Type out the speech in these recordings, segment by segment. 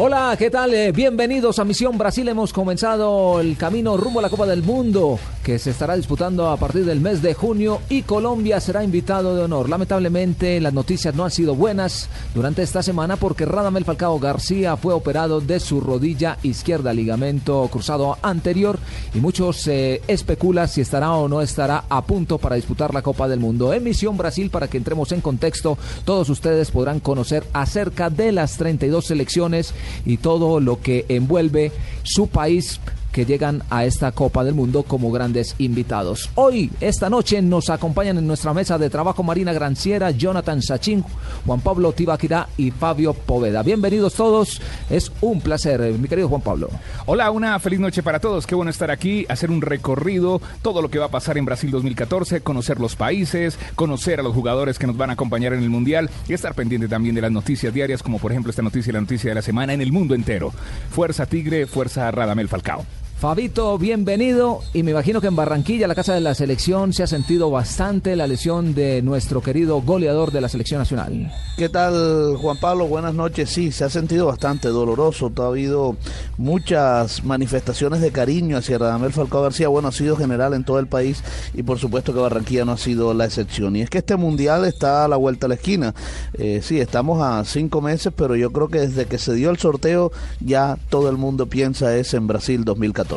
Hola, ¿qué tal? Eh, bienvenidos a Misión Brasil. Hemos comenzado el camino rumbo a la Copa del Mundo que se estará disputando a partir del mes de junio y Colombia será invitado de honor. Lamentablemente las noticias no han sido buenas durante esta semana porque Radamel Falcao García fue operado de su rodilla izquierda, ligamento cruzado anterior y muchos eh, especulan si estará o no estará a punto para disputar la Copa del Mundo. En Misión Brasil, para que entremos en contexto, todos ustedes podrán conocer acerca de las 32 selecciones y todo lo que envuelve su país que llegan a esta Copa del Mundo como grandes invitados. Hoy, esta noche, nos acompañan en nuestra mesa de trabajo Marina Granciera, Jonathan Sachin, Juan Pablo Tibaquirá y Fabio Poveda. Bienvenidos todos, es un placer, mi querido Juan Pablo. Hola, una feliz noche para todos, qué bueno estar aquí, hacer un recorrido, todo lo que va a pasar en Brasil 2014, conocer los países, conocer a los jugadores que nos van a acompañar en el Mundial y estar pendiente también de las noticias diarias, como por ejemplo esta noticia y la noticia de la semana en el mundo entero. Fuerza Tigre, fuerza Radamel Falcao. Fabito, bienvenido. Y me imagino que en Barranquilla, la casa de la selección, se ha sentido bastante la lesión de nuestro querido goleador de la selección nacional. ¿Qué tal, Juan Pablo? Buenas noches. Sí, se ha sentido bastante doloroso. Ha habido muchas manifestaciones de cariño hacia Radamel Falcao García. Bueno, ha sido general en todo el país y por supuesto que Barranquilla no ha sido la excepción. Y es que este mundial está a la vuelta a la esquina. Eh, sí, estamos a cinco meses, pero yo creo que desde que se dio el sorteo ya todo el mundo piensa es en Brasil 2014.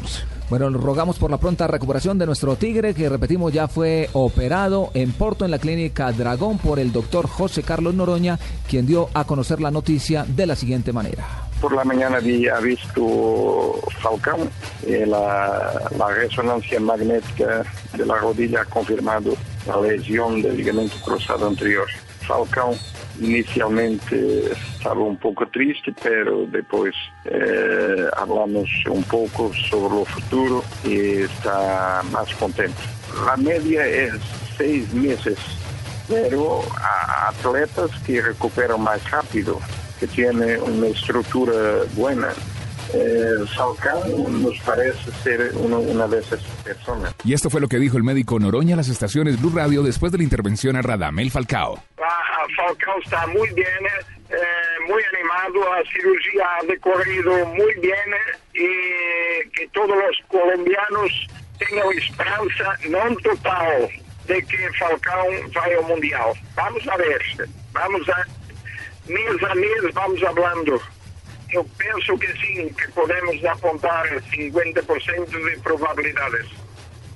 Bueno, rogamos por la pronta recuperación de nuestro Tigre, que repetimos ya fue operado en Porto, en la clínica Dragón, por el doctor José Carlos Noroña, quien dio a conocer la noticia de la siguiente manera. Por la mañana había visto Falcão, eh, la, la resonancia magnética de la rodilla ha confirmado la lesión del ligamento cruzado anterior. Falcão inicialmente estaba un poco triste, pero después eh, hablamos un poco sobre lo futuro y está más contento. La media es seis meses, pero a atletas que recuperan más rápido, que tienen una estructura buena, eh, Falcao nos parece ser uno, una de esas personas. Y esto fue lo que dijo el médico Noroña a las estaciones Blue Radio después de la intervención a Radamel Falcao. Falcao está muy bien, eh, muy animado, la cirugía ha decorrido muy bien y que todos los colombianos tengan esperanza, no total, de que Falcao vaya al Mundial. Vamos a ver, vamos a, mes a mes vamos hablando. Eu penso que sim, que podemos apontar 50% de probabilidades.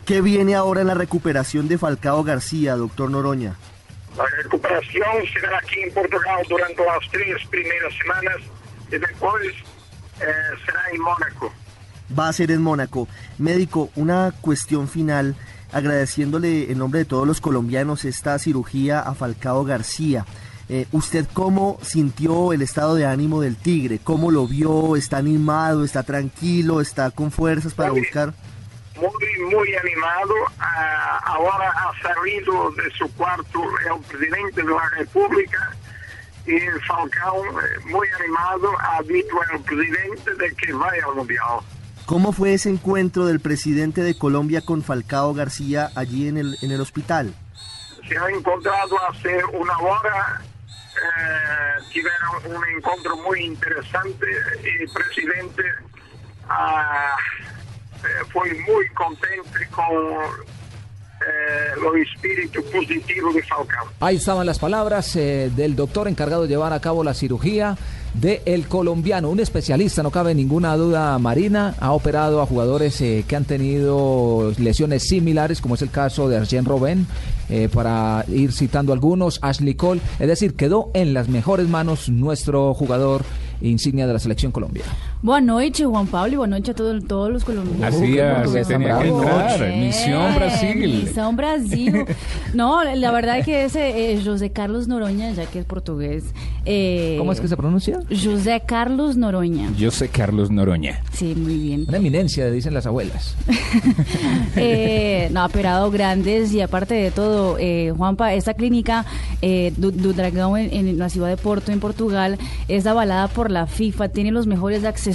¿Qué viene ahora en la recuperación de Falcao García, doctor Noroña? La recuperación será aquí en Portugal durante las tres primeras semanas y después eh, será en Mónaco. Va a ser en Mónaco. Médico, una cuestión final, agradeciéndole en nombre de todos los colombianos esta cirugía a Falcao García. Eh, ¿Usted cómo sintió el estado de ánimo del Tigre? ¿Cómo lo vio? ¿Está animado? ¿Está tranquilo? ¿Está con fuerzas para buscar? Muy, muy animado. Ah, ahora ha salido de su cuarto el presidente de la República y Falcao, eh, muy animado, ha dicho al presidente de que vaya al Mundial. ¿Cómo fue ese encuentro del presidente de Colombia con Falcao García allí en el, en el hospital? se ha encontrado hace una hora, eh, tuvieron un encuentro muy interesante el presidente ah, eh, fue muy contento con eh, los espíritus positivos de Falcao. Ahí estaban las palabras eh, del doctor encargado de llevar a cabo la cirugía de el colombiano, un especialista, no cabe ninguna duda, Marina, ha operado a jugadores eh, que han tenido lesiones similares, como es el caso de Arjen Robben, para ir citando algunos, Ashley Cole, es decir, quedó en las mejores manos nuestro jugador insignia de la selección Colombia. Boa noite, Juan Pablo, y buenas noches a todo- todos los colombianos. Así es, tenía que entrar. Eh, Misión Brasil. Misión Brasil. No, la verdad es que ese eh, José Carlos Noroña, ya que es portugués. eh, ¿Cómo es que se pronuncia? José Carlos Noroña. Yo sé Carlos Noroña. Sí, muy bien. Una eminencia, dicen las abuelas. Eh, no, ha operado grandes y aparte de todo, eh, Juanpa, esta clínica eh, do, do Dragão en, en la ciudad de Porto, en Portugal, es avalada por la FIFA, tiene los mejores accesorios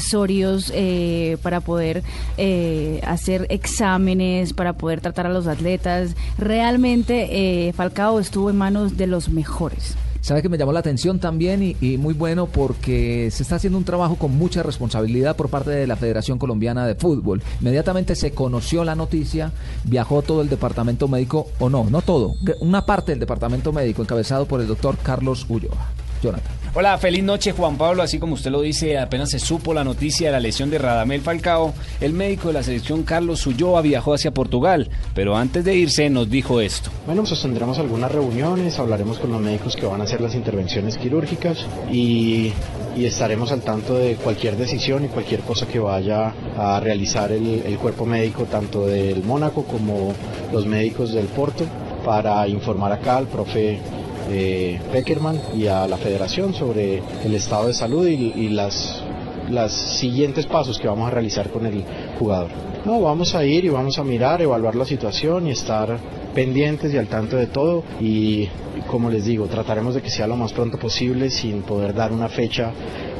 eh, para poder eh, hacer exámenes, para poder tratar a los atletas. Realmente eh, Falcao estuvo en manos de los mejores. Sabe que me llamó la atención también y, y muy bueno porque se está haciendo un trabajo con mucha responsabilidad por parte de la Federación Colombiana de Fútbol. Inmediatamente se conoció la noticia, viajó todo el departamento médico, o no, no todo, una parte del departamento médico encabezado por el doctor Carlos Ulloa. Jonathan. Hola, feliz noche Juan Pablo. Así como usted lo dice, apenas se supo la noticia de la lesión de Radamel Falcao, el médico de la selección Carlos Ulloa viajó hacia Portugal, pero antes de irse nos dijo esto. Bueno, sostendremos algunas reuniones, hablaremos con los médicos que van a hacer las intervenciones quirúrgicas y, y estaremos al tanto de cualquier decisión y cualquier cosa que vaya a realizar el, el cuerpo médico, tanto del Mónaco como los médicos del Porto, para informar acá al profe eh, Beckerman y a la federación sobre el estado de salud y, y las, las siguientes pasos que vamos a realizar con el jugador. No, vamos a ir y vamos a mirar, evaluar la situación y estar pendientes y al tanto de todo y como les digo, trataremos de que sea lo más pronto posible sin poder dar una fecha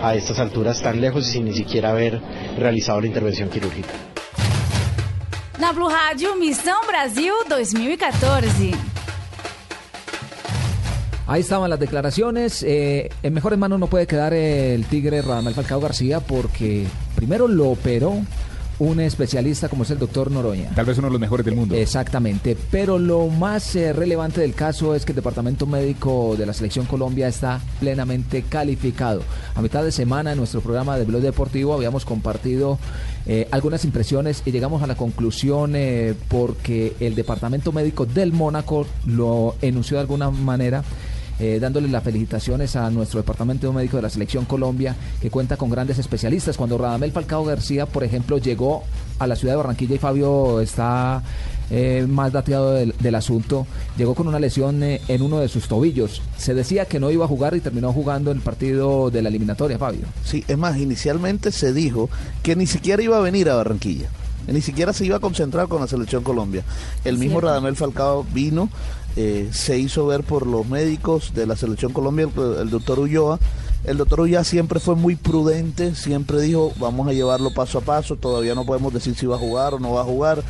a estas alturas tan lejos y sin ni siquiera haber realizado la intervención quirúrgica. Na Blue Radio, Missão Brasil 2014. Ahí estaban las declaraciones. Eh, en mejores manos no puede quedar el Tigre Radamel Falcao García porque primero lo operó un especialista como es el doctor Noroña. Tal vez uno de los mejores del mundo. Exactamente, pero lo más eh, relevante del caso es que el Departamento Médico de la Selección Colombia está plenamente calificado. A mitad de semana en nuestro programa de Blog Deportivo habíamos compartido eh, algunas impresiones y llegamos a la conclusión eh, porque el Departamento Médico del Mónaco lo enunció de alguna manera eh, dándole las felicitaciones a nuestro departamento médico de la selección Colombia, que cuenta con grandes especialistas. Cuando Radamel Falcao García, por ejemplo, llegó a la ciudad de Barranquilla y Fabio está eh, más dateado del, asunto, llegó con una lesión eh, en uno de sus tobillos. Se decía que no iba a jugar y terminó jugando el partido de la eliminatoria, Fabio. Sí, es más, inicialmente se dijo que ni siquiera iba a venir a Barranquilla. Ni siquiera se iba a concentrar con la selección Colombia. El mismo Cierto. Radamel Falcao vino, eh, se hizo ver por los médicos de la selección Colombia, el, el doctor Ulloa. El doctor Ulloa siempre fue muy prudente, siempre dijo, vamos a llevarlo paso a paso, todavía no podemos decir si va a jugar o no va a jugar.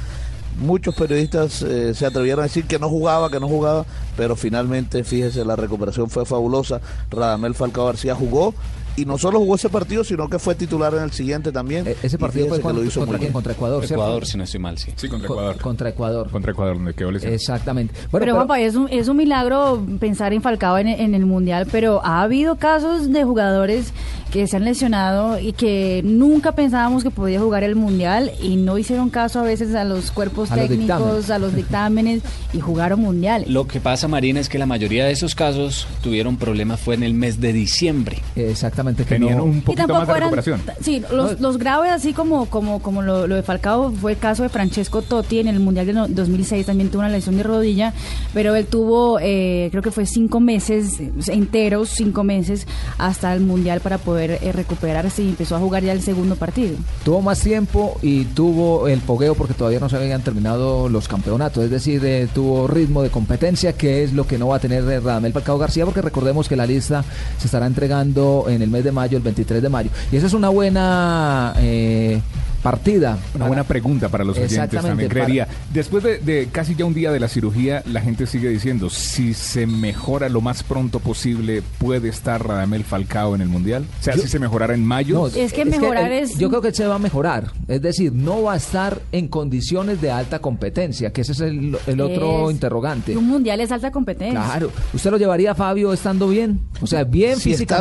Muchos periodistas eh, se atrevieron a decir que no jugaba, que no jugaba, pero finalmente, fíjese, la recuperación fue fabulosa. Radamel Falcao García jugó y no solo jugó ese partido, sino que fue titular en el siguiente también. E- ese partido fue contra, lo hizo contra muy quién? bien. Contra Ecuador, ¿cierto? Ecuador, si no estoy mal, sí. Sí, contra Co- Ecuador. Contra Ecuador. Contra Ecuador, donde quedó lesionado. Exactamente. Bueno, pero, pero- Juanpa, es un, es un milagro pensar en Falcao en, en el Mundial, pero ha habido casos de jugadores que se han lesionado y que nunca pensábamos que podía jugar el Mundial y no hicieron caso a veces a los cuerpos A técnicos, a los dictámenes y jugaron Mundiales. Lo que pasa, Marina, es que la mayoría de esos casos tuvieron problemas fue en el mes de diciembre. Exactamente, que Tenían no- un Y poquito tampoco más de eran- recuperación. Sí, los, los graves, así como, como, como lo, lo de Falcao, fue el caso de Francesco Totti en el Mundial de no- 2006, también tuvo una lesión de rodilla, pero él tuvo, eh, creo que fue cinco meses enteros, cinco meses, hasta el Mundial para poder eh, recuperarse y empezó a jugar ya el segundo partido. Tuvo más tiempo y tuvo el fogueo porque todavía no se habían terminado los campeonatos, es decir, eh, tuvo ritmo de competencia, que es lo que no va a tener eh, Radamel Falcao García, porque recordemos que la lista se estará entregando en el mes de mayo, el 23 de mayo. Y esa es una buena eh, partida. Una buena pregunta para los oyentes también para- creería. Después de, de casi ya un día de la cirugía, la gente sigue diciendo, si se mejora lo más pronto posible, ¿puede estar Radamel Falcao en el Mundial? O sea, Yo- si se mejorara en mayo. No, Es que mejorar él- es- Yo creo que se va a mejorar. Es decir, no va a estar en condiciones de alta competencia, que ese es el, el otro Es- interrogante. Un Mundial es alta competencia. Claro. ¿Usted lo llevaría, Fabio, estando bien? O sea, bien si está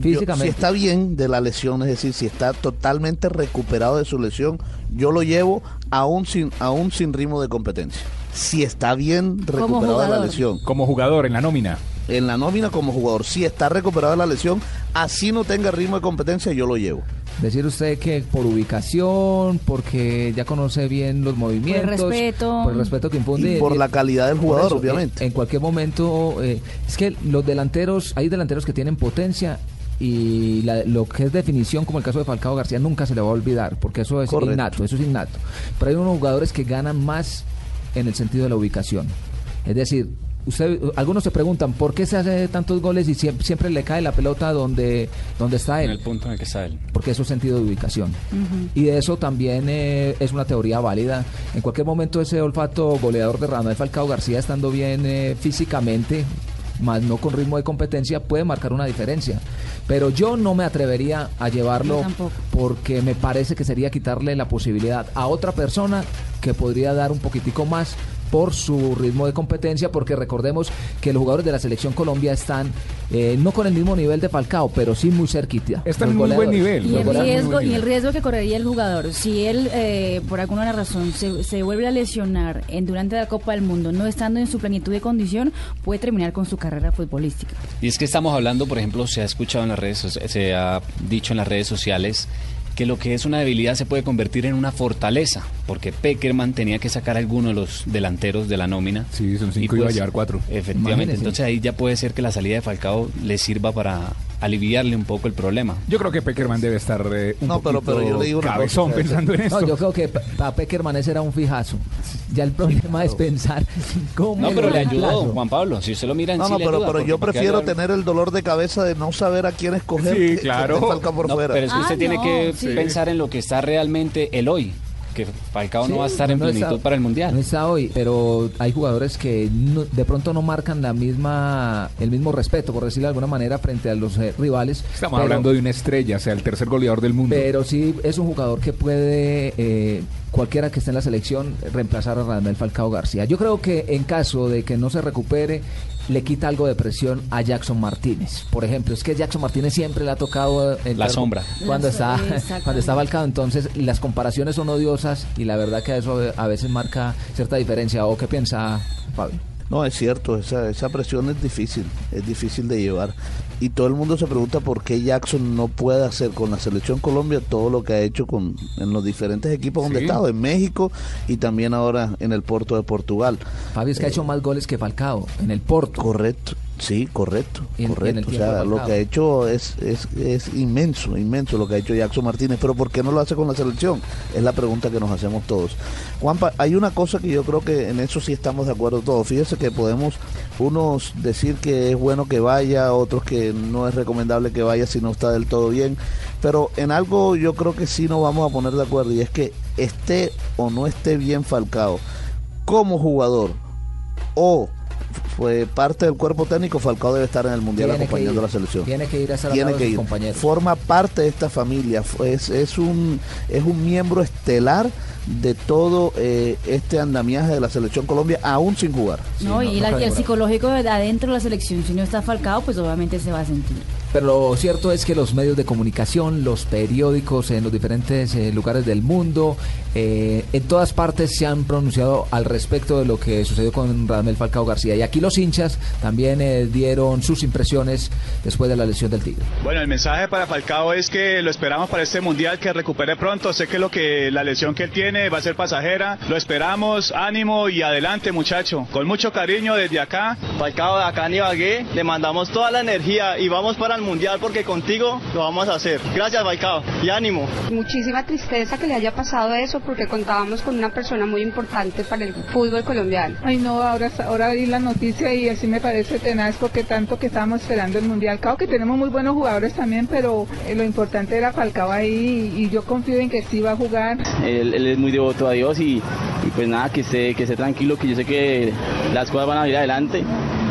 físicamente. yo- si está bien de la lesión, es decir, si está totalmente recuperado de su lesión, yo lo llevo aún sin, aún sin ritmo de competencia. Si está bien recuperado de la lesión. Como jugador en la nómina. en la nómina como jugador. Si está recuperado de la lesión, así no tenga ritmo de competencia, yo lo llevo. Decir usted que por ubicación, porque ya conoce bien los movimientos, Por el respeto. por el respeto que infunde Y por la calidad del jugador, eso, obviamente. En, en cualquier momento, eh, es que los delanteros, hay delanteros que tienen potencia y la- lo que es definición, como el caso de Falcao García, nunca se le va a olvidar, porque eso es Correcto. innato, eso es innato. Pero hay unos jugadores que ganan más en el sentido de la ubicación. Es decir, usted, algunos se preguntan por qué se hace tantos goles y siempre, siempre le cae la pelota donde, donde está En él el punto en el que está él. porque eso es sentido de ubicación. Y de eso también eh, es una teoría válida. En cualquier momento ese olfato goleador de Radamel Falcao García estando bien eh, físicamente, más no con ritmo de competencia, puede marcar una diferencia. Pero yo no me atrevería a llevarlo porque me parece que sería quitarle la posibilidad a otra persona que podría dar un poquitico más por su ritmo de competencia, porque recordemos que los jugadores de la selección Colombia están eh, no con el mismo nivel de Falcao, pero sí muy cerquita. Están Los en muy buen nivel. Y el, riesgo, y el riesgo que correría el jugador, si él eh, por alguna razón se, se vuelve a lesionar en, durante la Copa del Mundo, no estando en su plenitud de condición, puede terminar con su carrera futbolística. Y es que estamos hablando, por ejemplo, se ha escuchado en las redes, se ha dicho en las redes sociales que lo que es una debilidad se puede convertir en una fortaleza, porque Peckerman tenía que sacar a alguno de los delanteros de la nómina. Sí, son cinco, Y iba a pues, llevar cuatro. Efectivamente, Imagínese. entonces ahí ya puede ser que la salida de Falcao le sirva para aliviarle un poco el problema. Yo creo que Peckerman debe estar eh, un No, pero- yo le digo una cabezón cosa, pensando en esto. No, yo creo que para Peckerman ese era un fijazo. Ya el problema es pensar cómo No, pero le ayudó, reemplazo. Juan Pablo. Si usted lo mira en No, sí no, le pero, ayuda, pero porque yo ¿para qué prefiero ayudar? tener el dolor de cabeza de no saber a quién escoger. Sí, que- que claro. Falcao por No, fuera. pero es que Ah, usted tiene no, que sí. pensar en lo que está realmente el hoy, que Falcao no va a estar en no está- plenitud para el Mundial. No está hoy, pero hay jugadores que no- de pronto no marcan la misma el mismo respeto, por decirlo de alguna manera, frente a los eh, rivales. Estamos pero- hablando de una estrella, o sea, el tercer goleador del mundo. Pero sí es un jugador que puede, eh, cualquiera que esté en la selección, reemplazar a Radamel Falcao García. Yo creo que en caso de que no se recupere, le quita algo de presión a Jackson Martínez. Por ejemplo, es que Jackson Martínez siempre le ha tocado... eh, La sombra. Cuando La está, cuando está Falcao, entonces las comparaciones son odiosas y la verdad que eso a veces marca cierta diferencia. ¿O qué piensa Pablo? No, es cierto, esa, esa presión es difícil, es difícil de llevar. Y todo el mundo se pregunta por qué Jackson no puede hacer con la selección Colombia todo lo que ha hecho con, en los diferentes equipos donde Sí. ha estado, en México y también ahora en el Porto de Portugal. Fabio es que ha hecho más goles que Falcao en el Porto. Correcto, sí, correcto, Y en- y en correcto. o sea, lo que ha hecho es, es, es inmenso, inmenso lo que ha hecho Jackson Martínez. Pero ¿por qué no lo hace con la selección? Es la pregunta que nos hacemos todos. Juanpa, hay una cosa que yo creo que en eso sí estamos de acuerdo todos. Fíjese que podemos unos decir que es bueno que vaya, otros que no es recomendable que vaya si no está del todo bien. Pero en algo yo creo que sí nos vamos a poner de acuerdo y es que esté o no esté bien Falcao como jugador o fue parte del cuerpo técnico, Falcao debe estar en el Mundial Tiene acompañando ir. a la selección. Tiene que ir a al Tiene que ir. compañeros. Forma parte de esta familia, es, es, un, es un miembro estelar de todo eh, este andamiaje de la selección Colombia, aún sin jugar. ¿no? y, la- y el psicológico de adentro de la selección, si no está falcado, pues obviamente se va a sentir. Pero lo cierto es que los medios de comunicación, los periódicos en los diferentes eh, lugares del mundo, eh, en todas partes se han pronunciado al respecto de lo que sucedió con Radamel Falcao García. Y aquí los hinchas también eh, dieron sus impresiones después de la lesión del Tigre. Bueno, el mensaje para Falcao es que lo esperamos para este mundial, que recupere pronto. Sé que lo que la lesión que él tiene va a ser pasajera. Lo esperamos, ánimo y adelante, muchacho. Con mucho cariño desde acá. Falcao de acá en Ibagué, le mandamos toda la energía y vamos para el mundial porque contigo lo vamos a hacer. Gracias, Falcao, y ánimo. Muchísima tristeza que le haya pasado eso porque contábamos con una persona muy importante para el fútbol colombiano. Ay no, ahora, ahora vi la noticia y así me parece tenaz porque tanto que estábamos esperando el Mundial. Claro que tenemos muy buenos jugadores también, pero eh, lo importante era Falcao ahí y, y yo confío en que sí va a jugar. Él, él es muy devoto a Dios y, y pues nada, que esté, que esté tranquilo, que yo sé que las cosas van a ir adelante.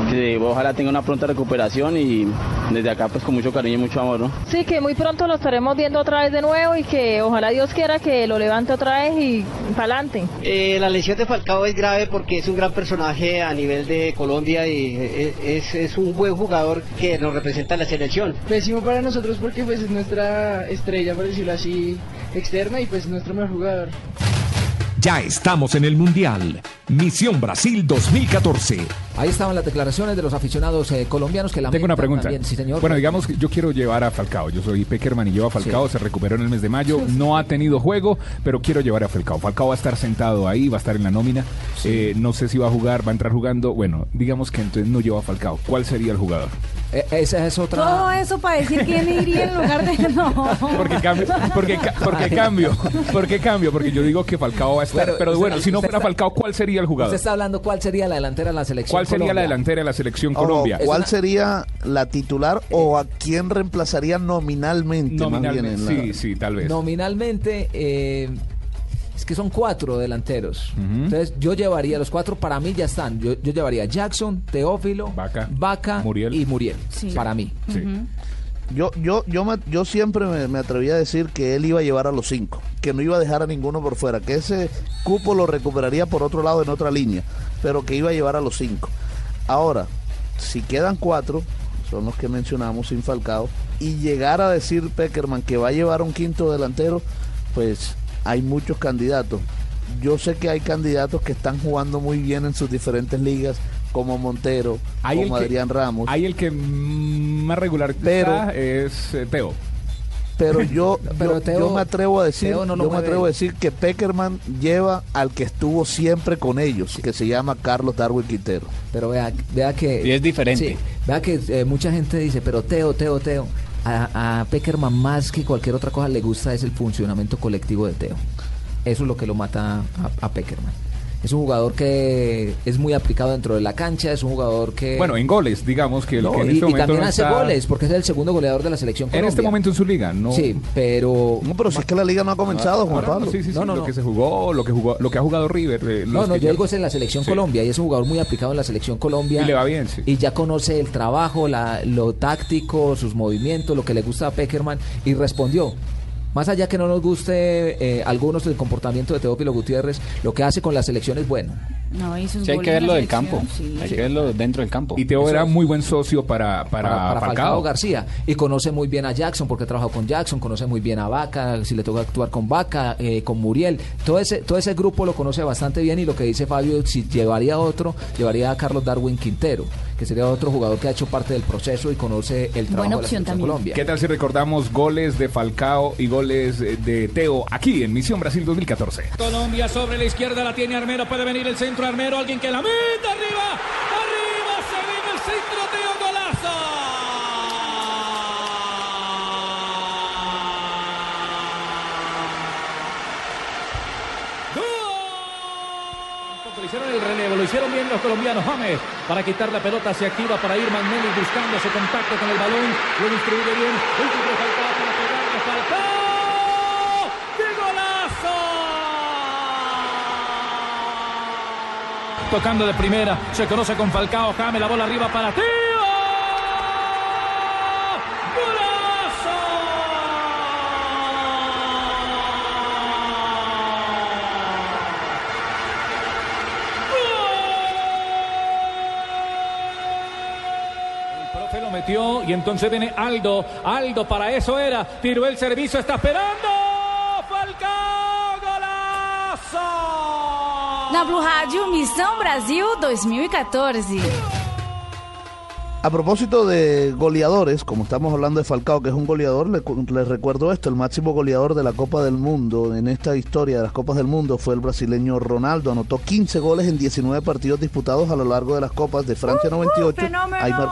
Que ojalá tenga una pronta recuperación y desde acá pues con mucho cariño y mucho amor, ¿no? Sí, que muy pronto lo estaremos viendo otra vez de nuevo y que ojalá Dios quiera que lo levante otra vez y para adelante. Eh, la lesión de Falcao es grave porque es un gran personaje a nivel de Colombia y eh, es, es un buen jugador que nos representa en la selección. Pésimo para nosotros porque pues es nuestra estrella, por decirlo así, externa y pues nuestro mejor jugador. Ya estamos en el Mundial. Misión Brasil 2014. Ahí estaban las declaraciones de los aficionados eh, colombianos que la Tengo una pregunta. Sí, señor. Bueno, digamos que yo quiero llevar a Falcao. Yo soy Peckerman y llevo a Falcao. Se recuperó en el mes de mayo. No ha tenido juego, pero quiero llevar a Falcao. Falcao va a estar sentado ahí, va a estar en la nómina. Eh, no sé si va a jugar, va a entrar jugando. Bueno, digamos que entonces no lleva a Falcao. ¿Cuál sería el jugador? Eh, esa es otra. Todo eso para decir quién iría en lugar de no. Porque cambio, porque, ca- porque cambio, porque cambio, porque yo digo que Falcao va a estar, Bueno, pero usted- bueno, si no fuera está- Falcao, ¿cuál sería el jugador? Usted está hablando cuál sería la delantera de la selección. ¿Cuál sería la delantera de la selección Ojo, Colombia? ¿Cuál sería la titular o a quién reemplazaría nominalmente? más bien Nominalmente, en la- sí, sí, tal vez. Nominalmente, eh, es que son cuatro delanteros. Entonces, yo llevaría los cuatro, para mí ya están. Yo, yo llevaría Jackson, Teófilo, Vaca, Muriel. y Muriel. Sí. Para mí. Yo, yo, yo, siempre me, atreví a decir que él iba a llevar a los cinco, que no iba a dejar a ninguno por fuera, que ese cupo lo recuperaría por otro lado en otra línea, pero que iba a llevar a los cinco. Ahora, si quedan cuatro, son los que mencionamos sin Falcao, y llegar a decir Peckerman que va a llevar un quinto delantero, pues hay muchos candidatos. Yo sé que hay candidatos que están jugando muy bien en sus diferentes ligas, como Montero, Hay el como que- Adrián Ramos. Hay el que más regular Pero- es eh, Teo. pero yo, Pero yo, Teo- yo me atrevo a decir no yo me atrevo a decir que Peckerman lleva al que estuvo siempre con ellos que se llama Carlos Darwin Quintero Pero vea, vea que... Y es diferente. Sí, vea que eh, mucha gente dice, pero Teo, Teo, Teo. A, a Peckerman más que cualquier otra cosa le gusta es el funcionamiento colectivo de Teo. Eso es lo que lo mata a, a Peckerman. Es un jugador que es muy aplicado dentro de la cancha, es un jugador que... Bueno, en goles, digamos que, No, que en y, este y momento también no hace está- goles, porque es el segundo goleador de la selección En Colombia. este momento en su liga, no. Sí, pero... No, pero si es que la liga no ha comenzado, Juan Ahora, Pablo. Sí, sí, sí, No, no, lo no. que se jugó, lo que jugó, lo que ha jugado River. eh, No, no, yo ya- digo es en la selección Sí. Colombia y es un jugador muy aplicado en la selección Colombia. Y le va bien, sí. Y ya conoce el trabajo, la- lo táctico, sus movimientos, lo que le gusta a Peckerman y respondió. Más allá que no nos guste eh, algunos del comportamiento de Teófilo Gutiérrez, lo que hace con la selección es bueno. No, y sus Sí, hay que verlo la del campo. sí. Hay que verlo dentro del campo. Y Teo Eso era es. muy buen socio para, para, para, para Falcao. Falcao. García y conoce muy bien a Jackson porque trabajó con Jackson, conoce muy bien a Vaca, si le toca actuar con Vaca, eh, con Muriel, todo ese todo ese grupo lo conoce bastante bien y lo que dice Fabio, si llevaría a otro, llevaría a Carlos Darwin Quintero, que sería otro jugador que ha hecho parte del proceso y conoce el trabajo Buena de la también. Colombia. ¿Qué tal si recordamos goles de Falcao y goles eh, de Teo aquí en Misión Brasil 2014? Colombia sobre la izquierda la tiene Armero, puede venir el centro Armero, alguien que la mete arriba, arriba se viene el centro Teo golazo. Lo hicieron el relevo, lo hicieron bien los colombianos. James para quitar la pelota se activa para ir Magnelli buscando ese contacto con el balón. Lo distribuye bien. ¡Qué golazo! Tocando de primera, se conoce con Falcao. Jame la bola arriba para lo metió y entonces viene Aldo. Aldo para eso era. Tiró el servicio, está esperando. Na Blue Rádio, Missão Brasil 2014. A propósito de goleadores, como estamos hablando de Falcao, que es un goleador, le- les recuerdo esto, el máximo goleador de la Copa del Mundo en esta historia de las Copas del Mundo fue el brasileño Ronaldo, anotó 15 goles en 19 partidos disputados a lo largo de las Copas de Francia 98. Ahí mar-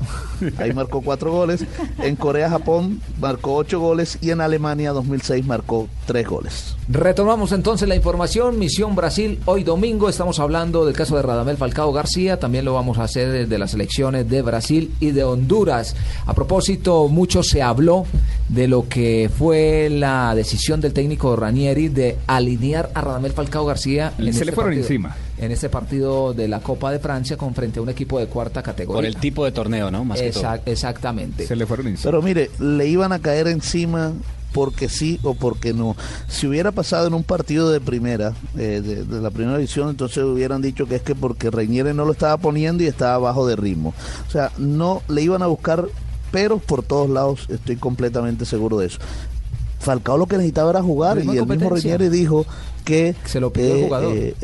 Ahí marcó cuatro goles. En Corea, Japón marcó ocho goles y en Alemania 2006 marcó tres goles. Retomamos entonces la información. Misión Brasil, hoy domingo estamos hablando del caso de Radamel Falcao García. También lo vamos a hacer de las elecciones de Brasil y de Honduras. A propósito, mucho se habló de lo que fue la decisión del técnico Ranieri de alinear a Radamel Falcao García. Se le fueron partido- encima. En este partido de la Copa de Francia con frente a un equipo de cuarta categoría. Por el tipo de torneo, ¿no? Más que todo. Exact- exactamente. Se le fueron encima. Pero mire, le iban a caer encima porque sí o porque no. Si hubiera pasado en un partido de primera, eh, de, de la primera división, entonces hubieran dicho que es que porque Reñere no lo estaba poniendo y estaba bajo de ritmo. O sea, no le iban a buscar peros por todos lados, estoy completamente seguro de eso. Falcao lo que necesitaba era jugar y el mismo. Ranieri dijo que Se lo pidió el eh, jugador. eh,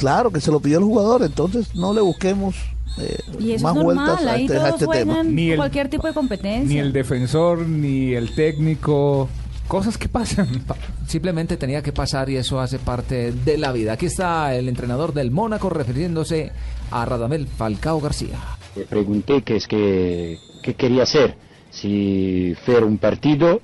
claro que se lo pidió el jugador, entonces no le busquemos eh, Y eso más es vueltas a ahí este, a este tema. Ni el- cualquier tipo de competencia. Ni el defensor, ni el técnico. Cosas que pasan. Simplemente tenía que pasar y eso hace parte de la vida. Aquí está el entrenador del Mónaco refiriéndose a Radamel Falcao García. Le pregunté qué es que, qué quería hacer, si hacer un partido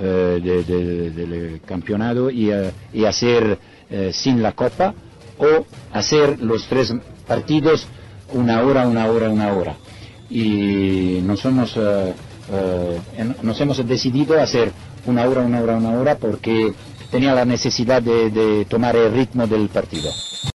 eh, de- de- del campeonato y, eh, y hacer eh, sin la copa o hacer los tres partidos una hora, una hora, una hora. Y nos hemos, eh, en- nos hemos decidido hacer una hora, una hora, una hora porque tenía la necesidad de tomar el ritmo del partido.